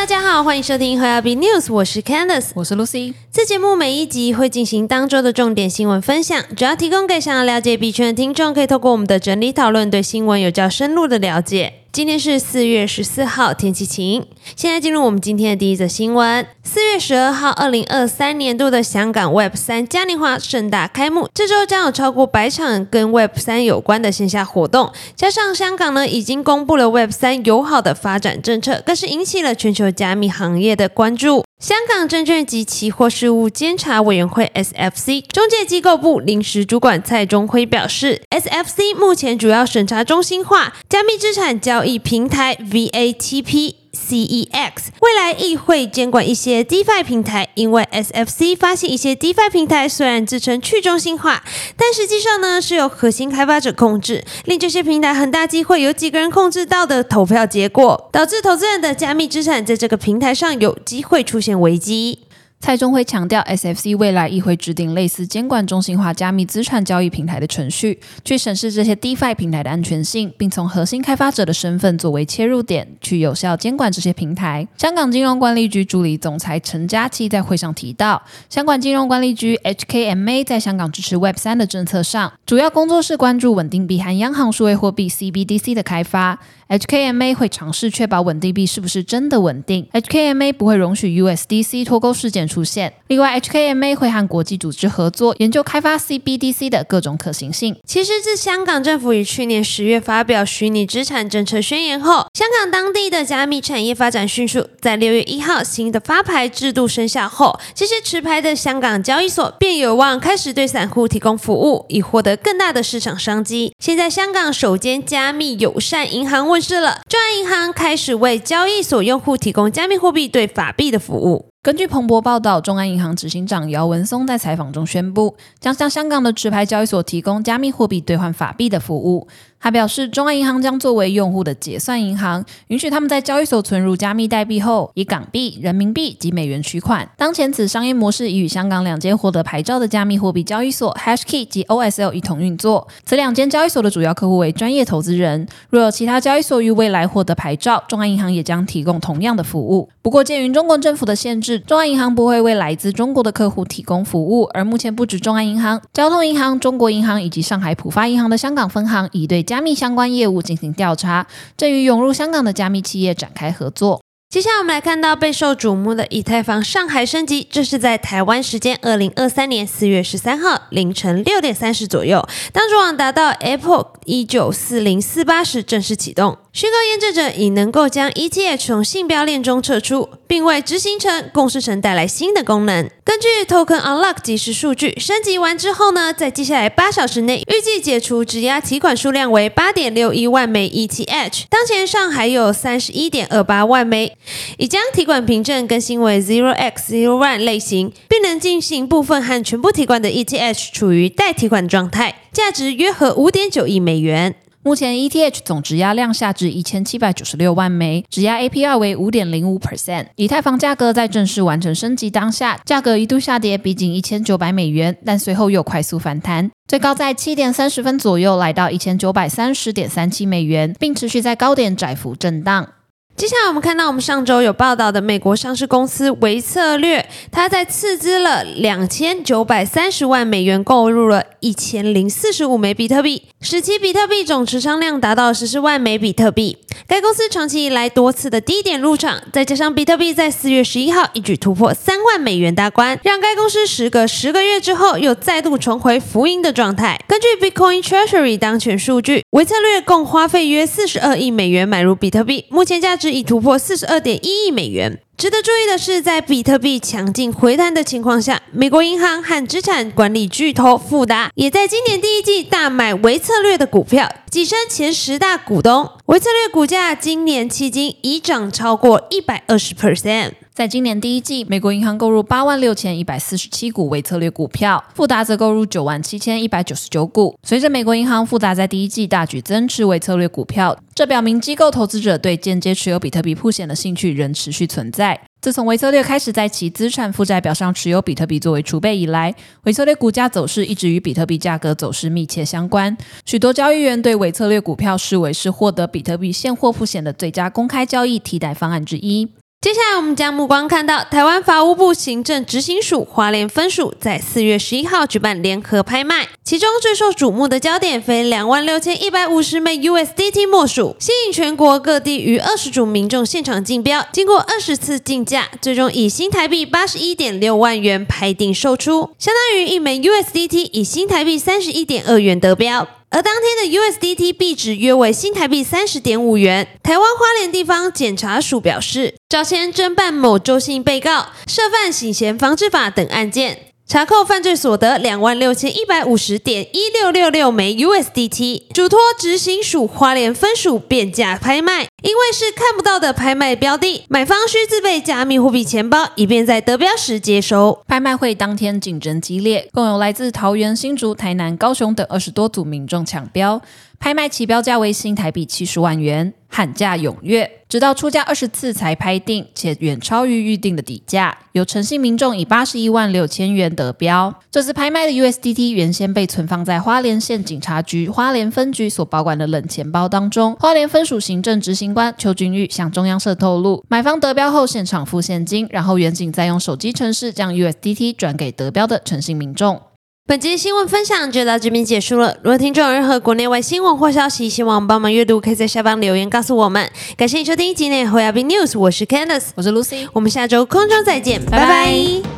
大家好，欢迎收听 h o b News，我是 Candice，我是 Lucy。这节目每一集会进行当周的重点新闻分享，主要提供给想要了解币圈的听众，可以透过我们的整理讨论，对新闻有较深入的了解。今天是四月十四号，天气晴。现在进入我们今天的第一则新闻。四月十二号，二零二三年度的香港 Web 三嘉年华盛大开幕。这周将有超过百场跟 Web 三有关的线下活动，加上香港呢已经公布了 Web 三友好的发展政策，更是引起了全球加密行业的关注。香港证券及期货事务监察委员会 （SFC） 中介机构部临时主管蔡中辉表示，SFC 目前主要审查中心化加密资产交易平台 VATP。CEX 未来亦会监管一些 DeFi 平台，因为 SFC 发现一些 DeFi 平台虽然自称去中心化，但实际上呢是由核心开发者控制，令这些平台很大机会有几个人控制到的投票结果，导致投资人的加密资产在这个平台上有机会出现危机。蔡中辉强调，SFC 未来亦会制定类似监管中心化加密资产交易平台的程序，去审视这些 DeFi 平台的安全性，并从核心开发者的身份作为切入点，去有效监管这些平台。香港金融管理局助理总裁陈嘉琪在会上提到，香港金融管理局 HKMA 在香港支持 Web 三的政策上，主要工作是关注稳定币和央行数位货币 CBDC 的开发。HKMA 会尝试确保稳定币是不是真的稳定。HKMA 不会容许 USDC 脱钩事件出现。另外，HKMA 会和国际组织合作，研究开发 CBDC 的各种可行性。其实，自香港政府于去年十月发表虚拟资产政策宣言后，香港当地的加密产业发展迅速。在六月一号新的发牌制度生效后，这些持牌的香港交易所便有望开始对散户提供服务，以获得更大的市场商机。现在，香港首间加密友善银行问。世了，中安银行开始为交易所用户提供加密货币对法币的服务。根据彭博报道，中安银行执行长姚文松在采访中宣布，将向香港的持牌交易所提供加密货币兑换法币的服务。他表示，中安银行将作为用户的结算银行，允许他们在交易所存入加密代币后，以港币、人民币及美元取款。当前，此商业模式已与香港两间获得牌照的加密货币交易所 Hashkey 及 OSL 一同运作。此两间交易所的主要客户为专业投资人。若有其他交易所于未来获得牌照，中安银行也将提供同样的服务。不过，鉴于中国政府的限制，中安银行不会为来自中国的客户提供服务。而目前，不止中安银行、交通银行、中国银行以及上海浦发银行的香港分行已对加密相关业务进行调查，正与涌入香港的加密企业展开合作。接下来我们来看到备受瞩目的以太坊上海升级，这是在台湾时间二零二三年四月十三号凌晨六点三十左右，当主网达到 Apple 一九四零四八时正式启动。宣告验证者已能够将 ETH 从信标链中撤出，并为执行层共识层带来新的功能。根据 Token Unlock 即时数据，升级完之后呢，在接下来八小时内，预计解除质押提款数量为八点六一万枚 ETH。当前上还有三十一点二八万枚，已将提款凭证更新为 Zero X Zero One 类型，并能进行部分和全部提款的 ETH 处于待提款状态，价值约合五点九亿美元。目前 ETH 总质押量下至一千七百九十六万枚，质押 APR 为五点零五 percent。以太坊价格在正式完成升级当下，价格一度下跌逼近一千九百美元，但随后又快速反弹，最高在七点三十分左右来到一千九百三十点三七美元，并持续在高点窄幅震荡。接下来我们看到，我们上周有报道的美国上市公司维策略，它在斥资了两千九百三十万美元购入了一千零四十五枚比特币，使其比特币总持仓量达到十四万枚比特币。该公司长期以来多次的低点入场，再加上比特币在四月十一号一举突破三万美元大关，让该公司时隔十个月之后又再度重回浮盈的状态。根据 Bitcoin Treasury 当前数据，维策略共花费约四十二亿美元买入比特币，目前价值。已突破四十二点一亿美元。值得注意的是，在比特币强劲回弹的情况下，美国银行和资产管理巨头富达也在今年第一季大买维策略的股票，跻身前十大股东。维策略股价今年迄今已涨超过一百二十 percent。在今年第一季，美国银行购入八万六千一百四十七股维策略股票，富达则购入九万七千一百九十九股。随着美国银行、富达在第一季大举增持维策略股票，这表明机构投资者对间接持有比特币铺险的兴趣仍持续存在。自从维策略开始在其资产负债表上持有比特币作为储备以来，维策略股价走势一直与比特币价格走势密切相关。许多交易员对维策略股票视为是获得比特币现货铺险的最佳公开交易替代方案之一。接下来，我们将目光看到台湾法务部行政执行署花莲分署在四月十一号举办联合拍卖，其中最受瞩目的焦点非两万六千一百五十枚 USDT 莫属，吸引全国各地逾二十组民众现场竞标，经过二十次竞价，最终以新台币八十一点六万元拍定售出，相当于一枚 USDT 以新台币三十一点二元得标。而当天的 USDT 币值约为新台币三十点五元。台湾花莲地方检察署表示，早前侦办某周姓被告涉犯洗钱防治法等案件。查扣犯罪所得两万六千一百五十点一六六六枚 USDT，嘱托执行署花莲分署变价拍卖。因为是看不到的拍卖标的，买方需自备加密货币钱包，以便在得标时接收。拍卖会当天竞争激烈，共有来自桃园、新竹、台南、高雄等二十多组民众抢标。拍卖起标价为新台币七十万元，喊价踊跃，直到出价二十次才拍定，且远超于预定的底价。有诚信民众以八十一万六千元得标。这次拍卖的 USDT 原先被存放在花莲县警察局花莲分局所保管的冷钱包当中。花莲分署行政执行官邱君玉向中央社透露，买方得标后现场付现金，然后远警再用手机程式将 USDT 转给得标的诚信民众。本集新闻分享就到这边结束了。如果听众有任何国内外新闻或消息，希望帮忙阅读，可以在下方留言告诉我们。感谢你收听今天的 h o y a b News，我是 Candice，我是 Lucy，我们下周空中再见，拜拜。